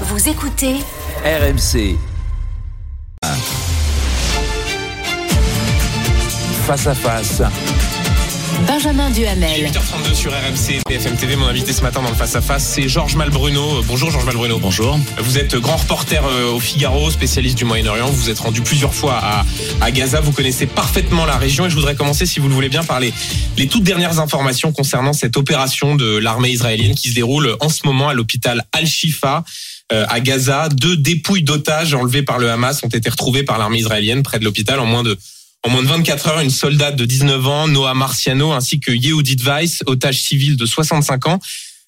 Vous écoutez RMC. Face à face. Benjamin Duhamel. 8h32 sur RMC BFM TV. Mon invité ce matin dans le face à face, c'est Georges Malbruno. Euh, Bonjour Georges Malbruno. Bonjour. Vous êtes grand reporter euh, au Figaro, spécialiste du Moyen-Orient. Vous vous êtes rendu plusieurs fois à, à Gaza. Vous connaissez parfaitement la région et je voudrais commencer, si vous le voulez bien, par les, les toutes dernières informations concernant cette opération de l'armée israélienne qui se déroule en ce moment à l'hôpital Al-Shifa à Gaza. Deux dépouilles d'otages enlevées par le Hamas ont été retrouvées par l'armée israélienne près de l'hôpital en moins de en moins de 24 heures, une soldate de 19 ans, Noah Marciano, ainsi que Yehudit Weiss, otage civil de 65 ans.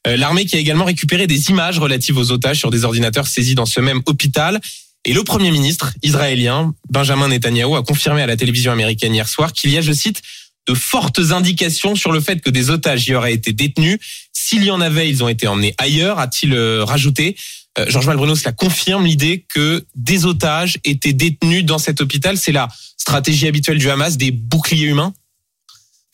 Euh, L'armée qui a également récupéré des images relatives aux otages sur des ordinateurs saisis dans ce même hôpital. Et le Premier ministre israélien, Benjamin Netanyahu, a confirmé à la télévision américaine hier soir qu'il y a, je cite, de fortes indications sur le fait que des otages y auraient été détenus. S'il y en avait, ils ont été emmenés ailleurs, a-t-il euh, rajouté. Euh, Georges Malbruno, cela confirme l'idée que des otages étaient détenus dans cet hôpital. C'est la stratégie habituelle du Hamas, des boucliers humains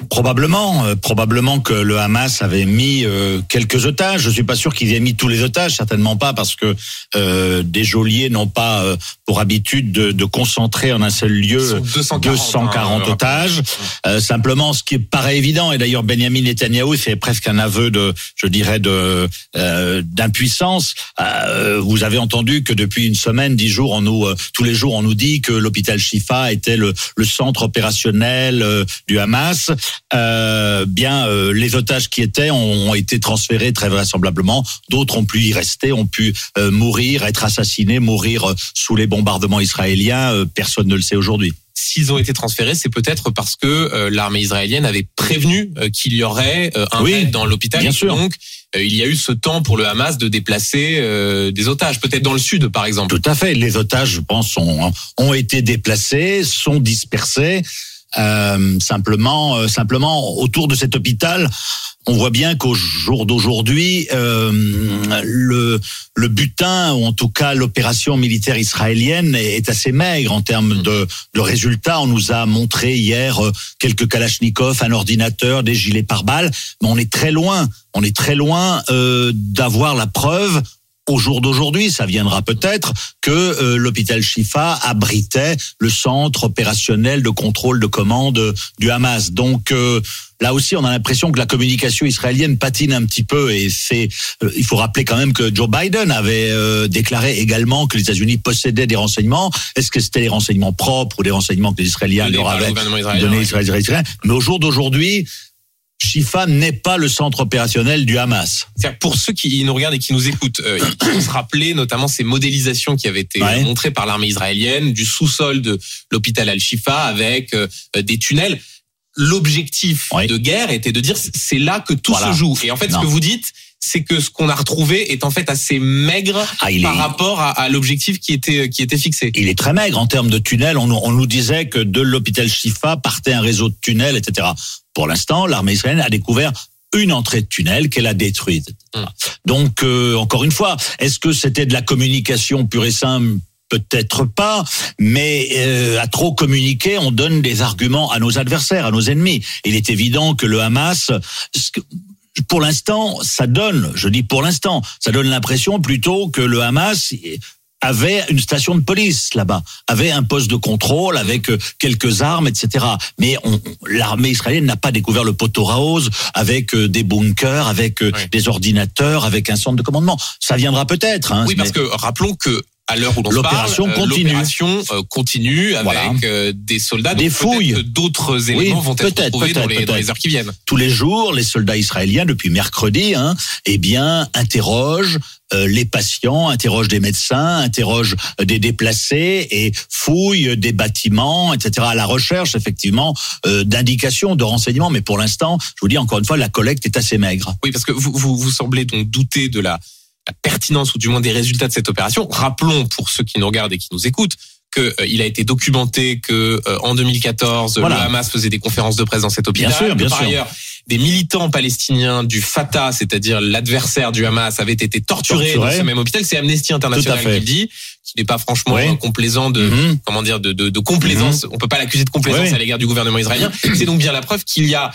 Probablement, euh, probablement que le Hamas avait mis euh, quelques otages. Je suis pas sûr qu'ils aient mis tous les otages, certainement pas, parce que euh, des geôliers n'ont pas euh, pour habitude de, de, concentrer en un seul lieu Ils sont 240, 240 hein, otages. Euh, simplement, ce qui paraît évident, et d'ailleurs Benjamin Netanyahu fait presque un aveu de, je dirais, de euh, d'impuissance. Euh, vous avez entendu que depuis une semaine, dix jours, on nous, euh, tous les jours, on nous dit que l'hôpital Shifa était le, le centre opérationnel euh, du Hamas. Euh, bien, euh, les otages qui étaient ont, ont été transférés très vraisemblablement. D'autres ont pu y rester, ont pu euh, mourir, être assassinés, mourir euh, sous les bombardements israéliens. Euh, personne ne le sait aujourd'hui. S'ils ont été transférés, c'est peut-être parce que euh, l'armée israélienne avait prévenu euh, qu'il y aurait euh, un Oui, raid dans l'hôpital. bien sûr. Donc, euh, il y a eu ce temps pour le Hamas de déplacer euh, des otages, peut-être dans le sud, par exemple. Tout à fait. Les otages, je pense, ont, ont été déplacés, sont dispersés. Euh, simplement, euh, simplement autour de cet hôpital, on voit bien qu'au jour d'aujourd'hui, euh, le, le butin ou en tout cas l'opération militaire israélienne est, est assez maigre en termes de, de résultats. On nous a montré hier euh, quelques kalachnikovs, un ordinateur, des gilets pare-balles, mais on est très loin. On est très loin euh, d'avoir la preuve au jour d'aujourd'hui, ça viendra peut-être que euh, l'hôpital Shifa abritait le centre opérationnel de contrôle de commande du Hamas. Donc euh, là aussi, on a l'impression que la communication israélienne patine un petit peu. Et c'est, euh, il faut rappeler quand même que Joe Biden avait euh, déclaré également que les États-Unis possédaient des renseignements. Est-ce que c'était des renseignements propres ou des renseignements que les Israéliens Donnés leur avaient gouvernement israélien, donnés ouais. Mais au jour d'aujourd'hui, Shifa n'est pas le centre opérationnel du Hamas. C'est-à-dire, Pour ceux qui nous regardent et qui nous écoutent, euh, il faut se rappeler notamment ces modélisations qui avaient été Ouais. montrées par l'armée israélienne du sous-sol de l'hôpital Al-Shifa avec euh, des tunnels. L'objectif Ouais. de guerre était de dire c'est là que tout Voilà. se joue. Et en fait, Non. ce que vous dites, c'est que ce qu'on a retrouvé est en fait assez maigre Ah, il par est- rapport à, à l'objectif qui était qui était fixé. il est très maigre en termes de tunnels. On, nous- on nous disait que de l'hôpital Shifa partait un réseau de tunnels, etc. Pour l'instant, l'armée israélienne a découvert une entrée de tunnel qu'elle a détruite. Hum. Donc, euh, encore une fois, est-ce que c'était de la communication pure et simple? Peut-être pas, mais euh, à trop communiquer, on donne des arguments à nos adversaires, à nos ennemis. Il est évident que le Hamas, pour l'instant, ça donne, je dis pour l'instant, ça donne l'impression plutôt que le Hamas avait une station de police là-bas, avait un poste de contrôle avec euh, quelques armes, etc. Mais on- l'armée israélienne n'a pas découvert le poteau rose avec euh, des bunkers, avec euh, des ordinateurs, avec un centre de commandement. Ça viendra peut-être. Hein, Oui, parce mais- que rappelons que à l'heure où l'on se parle, L'opération euh, continue. l'opération euh, continue avec Voilà. euh, des soldats. Des fouilles. D'autres éléments vont être peut-être, retrouvés dans peut-être, les, dans les peut-être. heures qui viennent. tous les jours, les soldats israéliens, depuis mercredi, hein, eh bien, interrogent euh, les patients, interrogent des médecins, interrogent des déplacés et fouillent des bâtiments, etc. À la recherche, effectivement, euh, d'indications, de renseignements. Mais pour l'instant, je vous dis encore une fois, la collecte est assez maigre. Oui, parce que vous, vous, vous semblez donc douter de la, la pertinence ou du moins des résultats de cette opération. Rappelons pour ceux qui nous regardent et qui nous écoutent que euh, a été documenté que euh, en 2014 Voilà. le Hamas faisait des conférences de presse dans cet hôpital. Bien sûr, bien par sûr. ailleurs, des militants palestiniens du Fatah, c'est-à-dire l'adversaire du Hamas, avaient été torturés, dans ce même hôpital. C'est Amnesty International qui le dit, qui n'est pas franchement Oui. complaisant de Mhm. comment dire de, de, de complaisance. On peut pas l'accuser de complaisance Oui. à l'égard du gouvernement israélien. C'est donc bien la preuve qu'il y a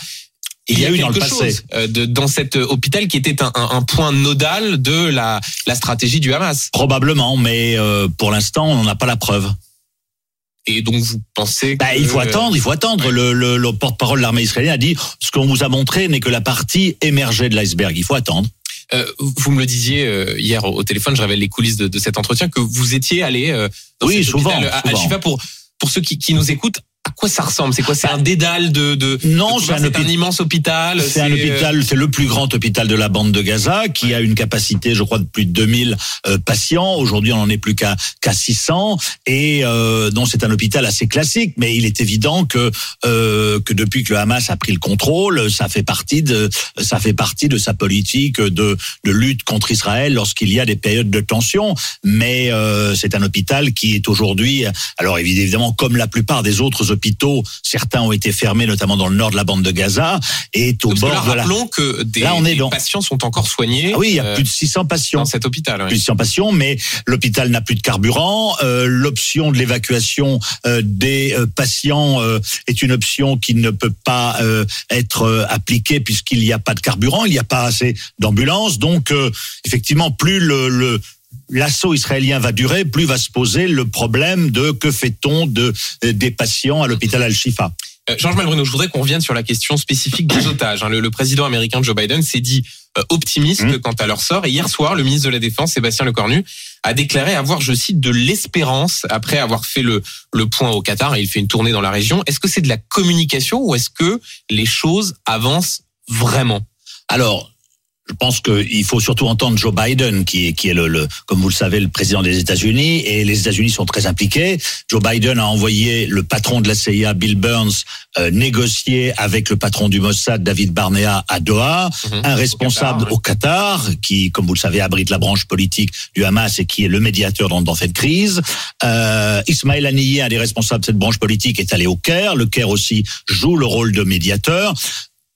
Il y a eu dans le quelque passé. chose, euh, de, dans cet euh, hôpital qui était un, un- un point nodal de la, la stratégie du Hamas. Probablement, mais euh, pour l'instant, on n'en a pas la preuve. Et donc vous pensez Bah, que, il faut attendre, il faut attendre. Le, le- le porte-parole de l'armée israélienne a dit ce qu'on vous a montré n'est que la partie émergée de l'iceberg. Il faut attendre. Euh, vous me le disiez hier au, téléphone, je révèle les coulisses de, de cet entretien, que vous étiez allé euh, dans Oui, cet souvent, hôpital à- à souvent. Al-Shifa pour pour ceux qui, qui nous écoutent. Quoi ça ressemble? C'est quoi? C'est un dédale de de Non, c'est un, immense hôpital. C'est un euh, hôpital, c'est le plus grand hôpital de la bande de Gaza qui a une capacité, je crois, de plus de 2000 euh, patients. Aujourd'hui, on n'en est plus qu'à qu'à 600 et euh, donc c'est un hôpital assez classique. Mais il est évident que euh, que depuis que le Hamas a pris le contrôle, ça fait partie de ça fait partie de sa politique de de lutte contre Israël lorsqu'il y a des périodes de tension. Mais euh, c'est un hôpital qui est aujourd'hui, alors évidemment, comme la plupart des autres hôpitaux, certains ont été fermés, notamment dans le nord de la bande de Gaza, est au parce que bord là, de la que des, Là, on est des dans- patients sont encore soignés. ah oui, il y a euh, plus de 600 patients. dans cet hôpital. Plus de 600 patients, mais l'hôpital n'a plus de carburant. Euh, L'option de l'évacuation euh, des patients est une option qui ne peut pas être appliquée puisqu'il n'y a pas de carburant, il n'y a pas assez d'ambulances. Donc, effectivement, plus le, le l'assaut israélien va durer, plus va se poser le problème de que fait-on de euh, des patients à l'hôpital Al-Shifa. Euh, Georges Malbruno, je voudrais qu'on revienne sur la question spécifique des otages. hein. Le, le président américain Joe Biden s'est dit euh, optimiste Mmh. quant à leur sort. Et hier soir, le ministre de la Défense, Sébastien Lecornu, a déclaré avoir, je cite, de l'espérance après avoir fait le, le point au Qatar. Et il fait une tournée dans la région. Est-ce que c'est de la communication ou est-ce que les choses avancent vraiment? Alors, je pense qu'il faut surtout entendre Joe Biden, qui est, qui est le, le, comme vous le savez, le président des États-Unis, et les États-Unis sont très impliqués. Joe Biden a envoyé le patron de la CIA, Bill Burns, euh, négocier avec le patron du Mossad, David Barnea, à Doha, Mhm. un responsable Qatar, ouais. au Qatar, qui, comme vous le savez, abrite la branche politique du Hamas et qui est le médiateur dans, dans cette crise. Euh, Ismaël Haniyeh, un des responsables de cette branche politique, est allé au Caire. Le Caire aussi joue le rôle de médiateur.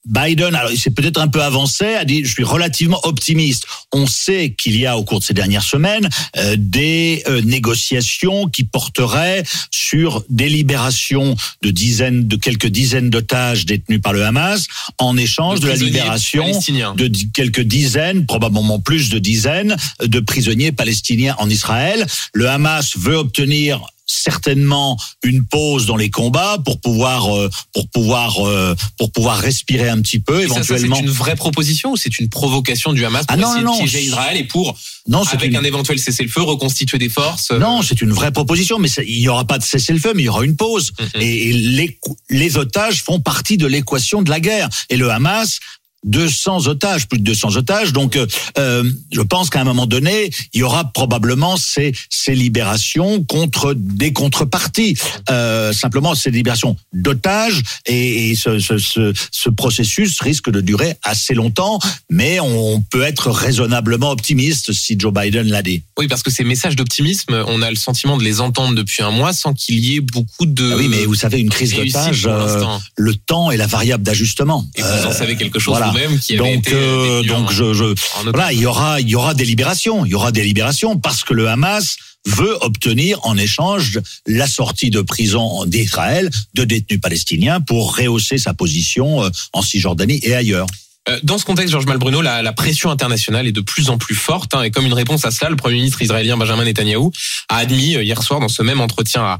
Biden, alors il s'est peut-être un peu avancé, a dit je suis relativement optimiste. On sait qu'il y a au cours de ces dernières semaines euh, des euh, négociations qui porteraient sur des libérations de dizaines, de quelques dizaines d'otages détenus par le Hamas en échange de, la prisonniers libération de quelques dizaines, probablement plus de dizaines, de prisonniers palestiniens en Israël. Le Hamas veut obtenir certainement une pause dans les combats pour pouvoir euh, pour pouvoir euh, pour pouvoir respirer un petit peu Et éventuellement. c'est une vraie proposition ou c'est une provocation du Hamas pour Ah non, essayer non, de piéger Israël et pour, non, avec une, un éventuel cessez-le-feu, reconstituer des forces euh, non, c'est une vraie proposition, mais ça- il n'y aura pas de cessez-le-feu, mais il y aura une pause. Mhm. Et, et les, les otages font partie de l'équation de la guerre. Et le Hamas 200 otages, plus de 200 otages. Donc, euh, euh, je pense qu'à un moment donné, il y aura probablement ces, ces libérations contre des contreparties. Euh, simplement, ces libérations d'otages et, et ce, ce, ce, ce processus risque de durer assez longtemps, mais on peut être raisonnablement optimiste si Joe Biden l'a dit. Oui, parce que ces messages d'optimisme, on a le sentiment de les entendre depuis un mois sans qu'il y ait beaucoup de Ah oui, mais vous savez, une crise d'otages, euh, le temps est la variable d'ajustement. Et vous en savez quelque chose voilà. Vous-même qui avait donc, été euh, détenu donc en- je, je, voilà, il y aura, il y aura des libérations, il y aura des libérations parce que le Hamas veut obtenir en échange la sortie de prison d'Israël de détenus palestiniens pour rehausser sa position euh, en Cisjordanie et ailleurs. Euh, Dans ce contexte, Georges Malbruno, la, la pression internationale est de plus en plus forte. hein, et comme une réponse à cela, le Premier ministre israélien Benjamin Netanyahou a admis euh, hier soir dans ce même entretien à, euh,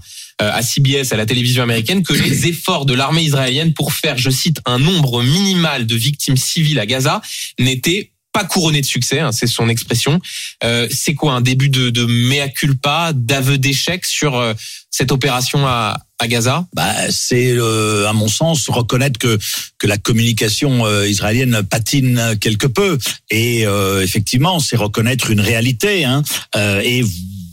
à CBS, à la télévision américaine, que les efforts de l'armée israélienne pour faire, je cite, un nombre minimal de victimes civiles à Gaza n'étaient pas couronnés de succès, hein, c'est son expression. Euh, c'est quoi un début de, de mea culpa, d'aveu d'échec sur euh, cette opération à, à Gaza? Bah, c'est, euh, à mon sens, reconnaître que que la communication euh, israélienne patine quelque peu. Et euh, effectivement, c'est reconnaître une réalité. Hein. Euh, et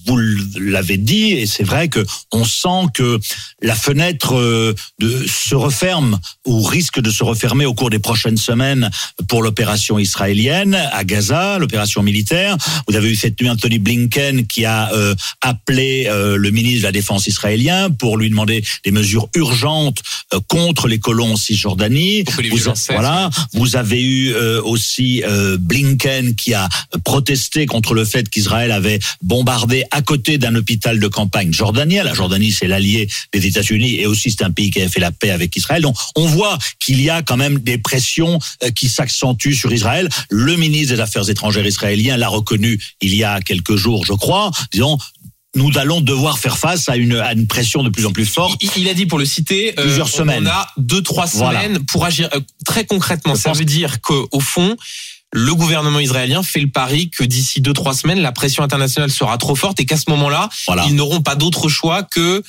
vous l'avez dit, et c'est vrai que on sent que la fenêtre euh, de, se referme ou risque de se refermer au cours des prochaines semaines pour l'opération israélienne à Gaza, l'opération militaire. Vous avez eu cette nuit Anthony Blinken qui a euh, appelé euh, le ministre de la Défense israélien pour lui demander des mesures urgentes euh, contre les colons en Cisjordanie. Vous, voilà. Vous avez eu aussi Blinken qui a protesté contre le fait qu'Israël avait bombardé à à côté d'un hôpital de campagne jordanien. La Jordanie, c'est l'allié des États-Unis et aussi c'est un pays qui a fait la paix avec Israël. Donc on voit qu'il y a quand même des pressions euh, qui s'accentuent sur Israël. Le ministre des Affaires étrangères israélien l'a reconnu il y a quelques jours, je crois, disons nous allons devoir faire face à une, à une pression de plus en plus forte. Il, il a dit, pour le citer, euh, Plusieurs semaines. on a deux, trois Voilà. semaines pour agir. Euh, très concrètement, Je ça pense- veut dire qu'au fond, le gouvernement israélien fait le pari que d'ici deux, trois semaines, la pression internationale sera trop forte et qu'à ce moment-là, Voilà. ils n'auront pas d'autre choix que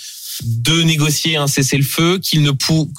de négocier un cessez-le-feu, qu'ils ne pou...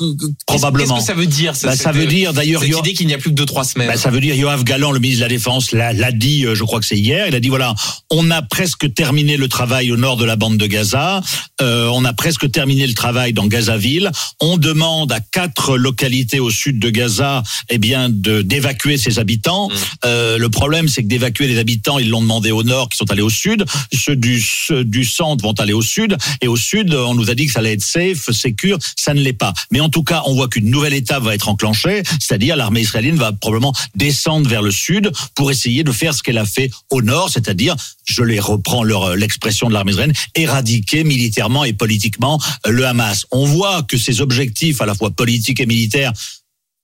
Probablement. Qu'est-ce que ça veut dire Bah, ça veut dire d'ailleurs, cette idée qu'il n'y a plus que deux, trois semaines. Bah, ça veut dire Yoav Galland, le ministre de la Défense, l'a dit, euh, je crois que c'est hier. Il a dit voilà, on a presque terminé le travail au nord de la bande de Gaza. Euh, on a presque terminé le travail dans Gazaville. On demande à quatre localités au sud de Gaza, eh bien, de d'évacuer ses habitants. Mm. Euh, le problème, c'est que d'évacuer les habitants, ils l'ont demandé au nord, qui sont allés au sud. Ceux du ceux du centre vont aller au sud, et au sud, on nous a dit que ça allait être safe, secure. Ça ne l'est pas. Mais en tout cas, on voit qu'une nouvelle étape va être enclenchée, c'est-à-dire l'armée israélienne va probablement descendre vers le sud pour essayer de faire ce qu'elle a fait au nord, c'est-à-dire, je les reprends leur l'expression de l'armée israélienne, éradiquer militairement et politiquement euh, le Hamas. On voit que ces objectifs, à la fois politiques et militaires,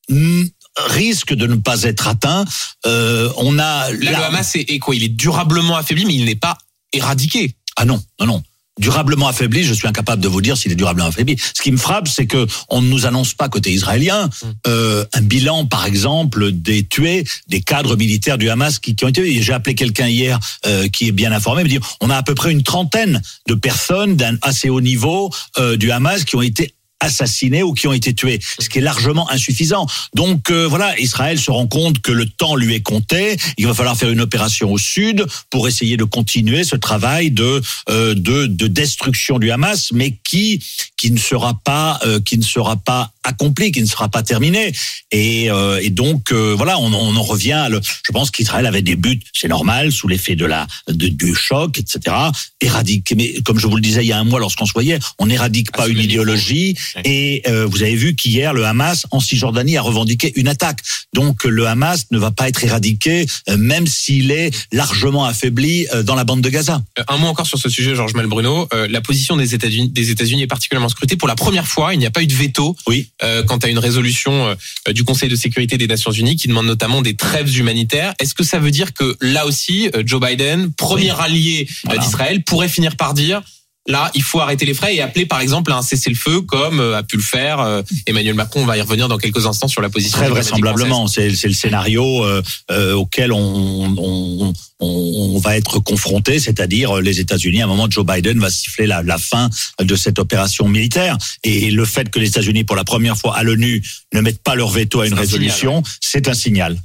mm, risquent de ne pas être atteints. Euh, on a Là, le Hamas est, est quoi? Il est durablement affaibli, mais il n'est pas éradiqué. Ah non, non, non. Durablement affaibli, je suis incapable de vous dire s'il est durablement affaibli. Ce qui me frappe, c'est que on ne nous annonce pas côté israélien euh, un bilan, par exemple, des tués, des cadres militaires du Hamas qui, qui ont été. J'ai appelé quelqu'un hier euh, qui est bien informé, me dit on a à peu près une trentaine de personnes d'un assez haut niveau euh, du Hamas qui ont été assassinés ou qui ont été tués, ce qui est largement insuffisant. Donc euh, voilà, Israël se rend compte que le temps lui est compté. Il va falloir faire une opération au sud pour essayer de continuer ce travail de euh, de, de destruction du Hamas, mais qui qui ne sera pas euh, qui ne sera pas accompli, qui ne sera pas terminé. Et, euh, et donc euh, voilà, on, on en revient. À le, je pense qu'Israël avait des buts, c'est normal, sous l'effet de la de, du choc, etc. Éradiquer, mais comme je vous le disais il y a un mois lorsqu'on se voyait, on n'éradique Ah, pas sous une idéologie. Et euh, vous avez vu qu'hier le Hamas en Cisjordanie a revendiqué une attaque. Donc le Hamas ne va pas être éradiqué, euh, même s'il est largement affaibli euh, dans la bande de Gaza. Euh, Un mot encore sur ce sujet, Georges Melbruno. Euh, la position des États-Unis des États-Unis est particulièrement scrutée. Pour la première fois, il n'y a pas eu de veto Oui. quant à une résolution du Conseil de sécurité des Nations Unies qui demande notamment des trêves humanitaires. Est-ce que ça veut dire que là aussi, Joe Biden, premier allié Voilà. d'Israël, pourrait finir par dire Là, il faut arrêter les frais et appeler par exemple à un cessez-le-feu comme euh, a pu le faire euh, Emmanuel Macron. On va y revenir dans quelques instants sur la position Très vraisemblablement, c'est le scénario euh, euh, auquel on, on, on, on va être confronté, c'est-à-dire euh, les États-Unis. À un moment, Joe Biden va siffler la, la fin de cette opération militaire. Et le fait que les États-Unis, pour la première fois à l'ONU, ne mettent pas leur veto à une résolution, c'est un signal.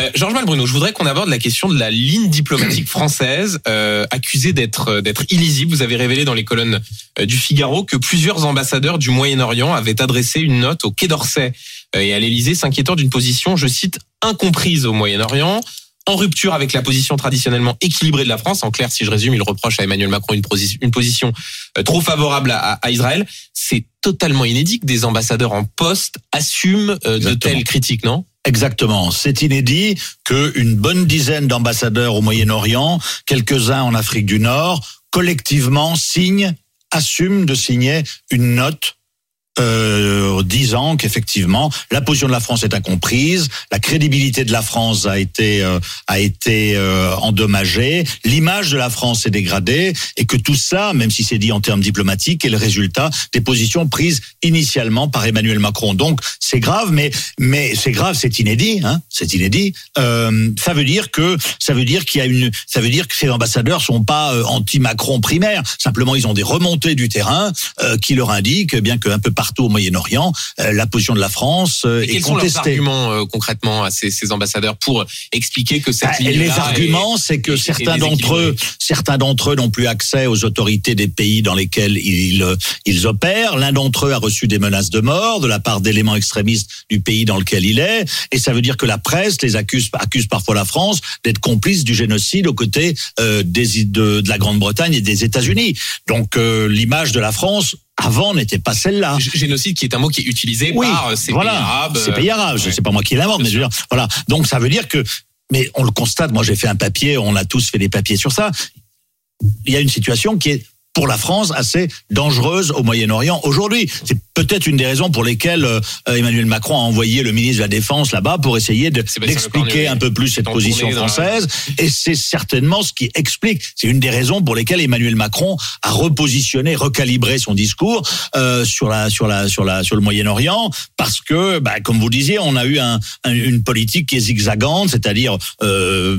Euh, Georges Malbruno, je voudrais qu'on aborde la question de la ligne diplomatique française euh, accusée d'être euh, d'être illisible. Vous avez révélé dans les colonnes euh, du Figaro que plusieurs ambassadeurs du Moyen-Orient avaient adressé une note au Quai d'Orsay et à l'Élysée s'inquiétant d'une position, je cite, incomprise au Moyen-Orient, en rupture avec la position traditionnellement équilibrée de la France. En clair, si je résume, il reproche à Emmanuel Macron une, posi- une position euh, trop favorable à, à Israël. C'est totalement inédit que des ambassadeurs en poste assument euh, de telles critiques, non? Exactement. C'est inédit qu'une bonne dizaine d'ambassadeurs au Moyen-Orient, quelques-uns en Afrique du Nord, collectivement signent, assument de signer une note euh, disant qu'effectivement la position de la France est incomprise, la crédibilité de la France a été euh, a été euh, endommagée, l'image de la France est dégradée et que tout ça, même si c'est dit en termes diplomatiques, est le résultat des positions prises initialement par Emmanuel Macron. Donc c'est grave, mais mais c'est grave, c'est inédit, hein, c'est inédit. Euh, ça veut dire que ça veut dire qu'il y a une, ça veut dire que ces ambassadeurs sont pas euh, anti-Macron primaires. Simplement, ils ont des remontées du terrain euh, qui leur indiquent eh bien qu'un peu partout au Moyen-Orient, euh, la position de la France euh, Et est quels sont leurs contestée. arguments euh, concrètement à ces, ces ambassadeurs pour expliquer que cette Ah, ligne les arguments, c'est que certains d'entre eux, certains d'entre eux n'ont plus accès aux autorités des pays dans lesquels ils ils opèrent. L'un d'entre eux a reçu des menaces de mort de la part d'éléments extrémistes du pays dans lequel il est, et ça veut dire que la presse les accuse accuse parfois la France d'être complice du génocide aux côtés euh, des de, de la Grande-Bretagne et des États-Unis. Donc euh, l'image de la France avant n'était pas celle-là. Génocide qui est un mot qui est utilisé Oui, par euh, ces voilà, pays arabes. Ces pays arabes, ouais. c'est pas moi qui l'invente, mais je veux dire, voilà. Donc ça veut dire que, mais on le constate. Moi, j'ai fait un papier, on a tous fait des papiers sur ça. il y a une situation qui est pour la France assez dangereuse au Moyen-Orient aujourd'hui. C'est peut-être une des raisons pour lesquelles euh, Emmanuel Macron a envoyé le ministre de la Défense là-bas pour essayer d'expliquer un peu plus cette position française. Et c'est certainement ce qui explique, c'est une des raisons pour lesquelles Emmanuel Macron a repositionné, recalibré son discours euh, sur la sur la sur la sur le Moyen-Orient, parce que, bah, comme vous disiez, on a eu un, un- une politique qui est zigzagante, c'est-à-dire euh,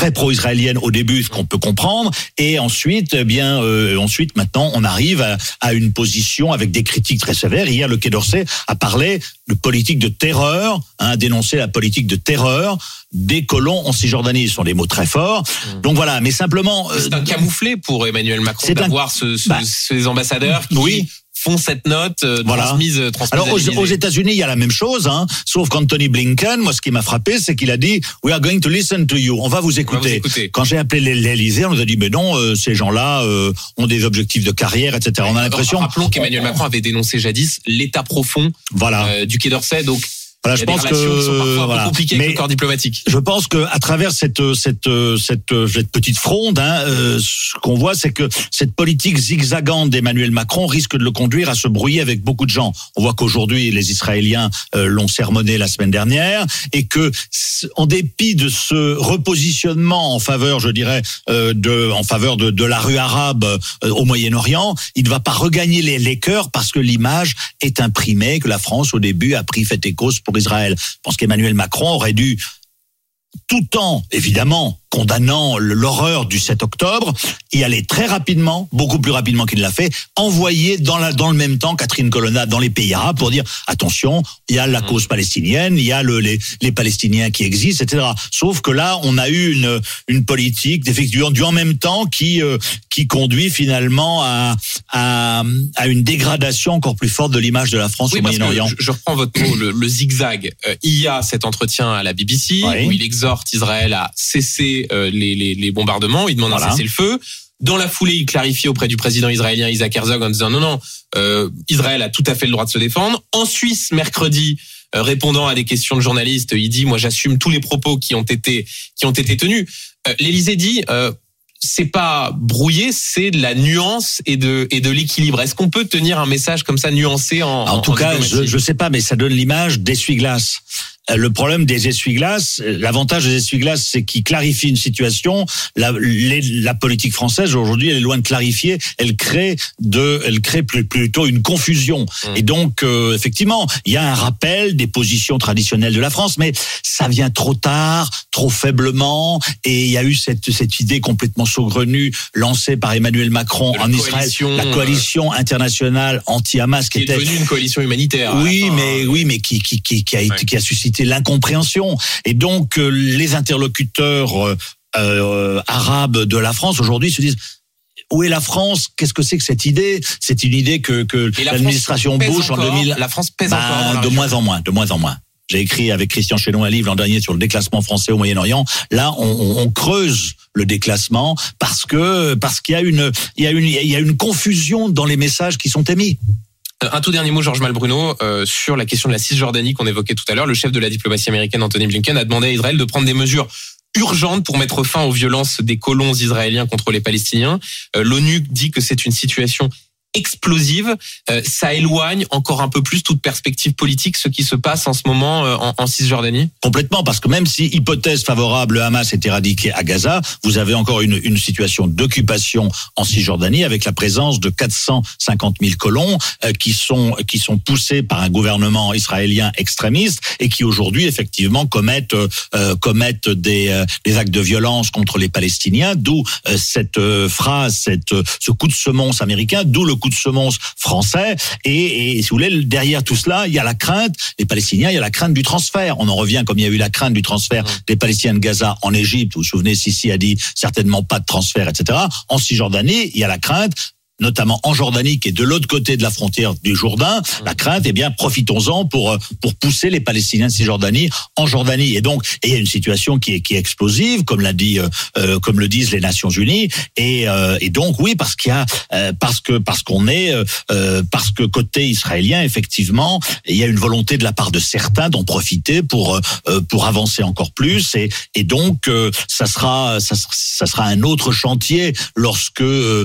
très pro-israélienne au début, ce qu'on peut comprendre, et ensuite, eh bien, euh, ensuite, maintenant, on arrive à, à une position avec des critiques très sévères. Hier, le Quai d'Orsay a parlé de politique de terreur, hein, a dénoncé la politique de terreur des colons en Cisjordanie. Ce sont des mots très forts. Donc voilà, mais simplement. euh, C'est un camouflet pour Emmanuel Macron C'est un- d'avoir ce, ce- Bah, ces ambassadeurs qui oui. Font cette note euh, Voilà. transmise, transmise Alors à aux, États-Unis, il y a la même chose, hein, sauf qu'Anthony Blinken, moi, ce qui m'a frappé, c'est qu'il a dit "We are going to listen to you." On va vous va écouter. vous écouter. Quand j'ai appelé l'É- l'Élysée, on nous a dit "Mais non, euh, ces gens-là euh, ont des objectifs de carrière, etc." On a l'impression. Rappelons qu'Emmanuel Macron avait dénoncé jadis l'état profond Voilà. euh, du Quai d'Orsay, donc voilà, je pense sont que voilà. Mais corps diplomatique. je pense que à travers cette cette cette, cette petite fronde, hein, euh, ce qu'on voit, c'est que cette politique zigzagante d'Emmanuel Macron risque de le conduire à se brouiller avec beaucoup de gens. On voit qu'aujourd'hui, les Israéliens euh, l'ont sermonné la semaine dernière, et que en dépit de ce repositionnement en faveur, je dirais, euh, de en faveur de, de la rue arabe euh, au Moyen-Orient, il ne va pas regagner les, les cœurs parce que l'image est imprimée que la France au début a pris fait et cause pour Israël. Je pense qu'Emmanuel Macron aurait dû tout en, évidemment, condamnant l'horreur du 7 octobre, y aller très rapidement, beaucoup plus rapidement qu'il ne l'a fait, envoyer dans, la, dans le même temps Catherine Colonna dans les pays arabes pour dire attention, il y a la cause palestinienne, il y a le, les, les Palestiniens qui existent, etc. Sauf que là, on a eu une, une politique d'effectuer du en même temps qui, euh, qui conduit finalement à, à, à une dégradation encore plus forte de l'image de la France Oui, au Moyen-Orient. je, je reprends votre mot, le, le zigzag. Euh, il y a cet entretien à la BBC Oui. où il exhorte Israël à cesser euh, les, les, les bombardements, il demande Voilà. un cessez-le-feu. Dans la foulée, il clarifie auprès du président israélien Isaac Herzog en disant non, non, euh, Israël a tout à fait le droit de se défendre. En Suisse, mercredi, euh, répondant à des questions de journalistes, il dit moi j'assume tous les propos qui ont été qui ont été tenus. Euh, L'Élysée dit c'est pas brouillé, c'est de la nuance et de et de l'équilibre. Est-ce qu'on peut tenir un message comme ça nuancé en En tout cas, je ne sais pas, mais ça donne l'image d'essuie-glace. Euh, Le problème des essuie-glaces, euh, l'avantage des essuie-glaces, c'est qu'ils clarifient une situation. La, les- la politique française aujourd'hui, elle est loin de clarifier. Elle crée de, elle crée plutôt une confusion. Mm. Et donc, euh, effectivement, il y a un rappel des positions traditionnelles de la France, mais ça vient trop tard, trop faiblement. Et il y a eu cette, cette idée complètement saugrenue lancée par Emmanuel Macron en Israël, coalition, la euh, coalition internationale anti-Hamas, qui est était devenue une coalition humanitaire. la oui, mais hein. oui, mais qui qui qui, qui a été- Ouais. qui a suscité l'incompréhension. Et donc euh, les interlocuteurs euh, euh, arabes de la France aujourd'hui se disent où est la France? Qu'est-ce que c'est que cette idée? C'est une idée que, l'administration Bush en encore, 2000 La France pèse bah, encore. dans de moins en moins, de moins en moins. J'ai écrit avec Christian Chénon un livre l'an dernier sur le déclassement français au Moyen-Orient. Là, on, on- on creuse le déclassement parce que parce qu'il y a une il y a une il y a une confusion dans les messages qui sont émis. Euh, Un tout dernier mot, Georges Malbruno, euh, sur la question de la Cisjordanie qu'on évoquait tout à l'heure. Le chef de la diplomatie américaine, Anthony Blinken, a demandé à Israël de prendre des mesures urgentes pour mettre fin aux violences des colons israéliens contre les Palestiniens. Euh, L'ONU dit que c'est une situation explosive. Euh, ça éloigne encore un peu plus toute perspective politique ce qui se passe en ce moment euh, en, en Cisjordanie? Complètement, parce que même si hypothèse favorable, le Hamas est éradiqué à Gaza, vous avez encore une, une situation d'occupation en Cisjordanie avec la présence de 450 000 colons euh, qui sont qui sont poussés par un gouvernement israélien extrémiste et qui aujourd'hui effectivement commettent euh, euh, commettent des, euh, des actes de violence contre les Palestiniens. D'où cette phrase, cette ce coup de semonce américain, d'où le coup de semonce français. Et, et si vous voulez, derrière tout cela, il y a la crainte, les Palestiniens, il y a la crainte du transfert. On en revient comme il y a eu la crainte du transfert des Palestiniens de Gaza en Égypte. Vous vous souvenez, Sisi a dit certainement pas de transfert, etc. En Cisjordanie, il y a la crainte notamment en Jordanie, qui est de l'autre côté de la frontière du Jourdain, la crainte, eh bien, profitons-en pour, euh, pour pousser les Palestiniens de Cisjordanie en Jordanie. Et donc, il y a une situation qui est, qui est explosive, comme l'a dit, euh, euh, comme le disent les Nations Unies. Et, euh, et donc, oui, parce qu'il y a, euh, parce que, parce qu'on est, euh, parce que côté israélien, effectivement, il y a une volonté de la part de certains d'en profiter pour, pour avancer encore plus. Et, et donc, ça sera, ça, ça sera un autre chantier lorsque, euh,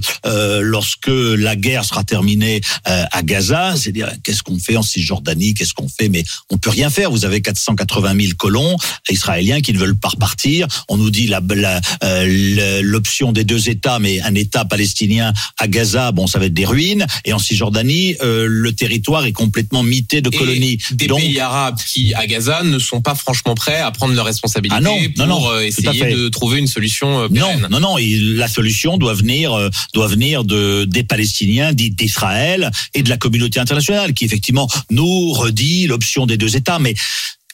lorsque la guerre sera terminée euh, à Gaza. C'est-à-dire, qu'est-ce qu'on fait en Cisjordanie? Qu'est-ce qu'on fait? Mais on peut rien faire. Vous avez 480 000 colons israéliens qui ne veulent pas repartir. On nous dit la, la, euh, l'option des deux États, mais un État palestinien à Gaza, bon, ça va être des ruines. Et en Cisjordanie, euh, le territoire est complètement mité de Et colonies. Des Donc, pays arabes qui, à Gaza, ne sont pas franchement prêts à prendre leurs responsabilités Ah non, pour non, non, euh, essayer de trouver une solution Non, pérenne. non, non. il- La solution doit venir, euh, doit venir de des Palestiniens, d'Israël et de la communauté internationale, qui effectivement nous redit l'option des deux États. Mais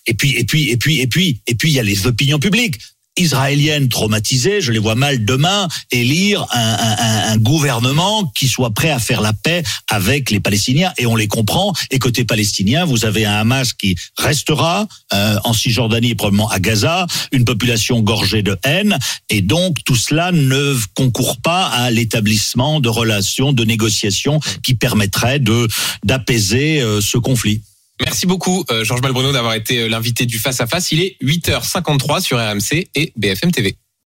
et puis et puis et puis et puis et puis il y a les opinions publiques israéliennes traumatisées, je les vois mal demain élire un, un, un- un gouvernement qui soit prêt à faire la paix avec les Palestiniens et on les comprend. Et côté palestinien, vous avez un Hamas qui restera euh, en Cisjordanie et probablement à Gaza, une population gorgée de haine et donc tout cela ne concourt pas à l'établissement de relations, de négociations qui permettraient de d'apaiser euh, ce conflit. Merci beaucoup, euh, Georges Malbruno, d'avoir été euh, l'invité du Face à Face. Il est 8h53 sur RMC et BFM TV.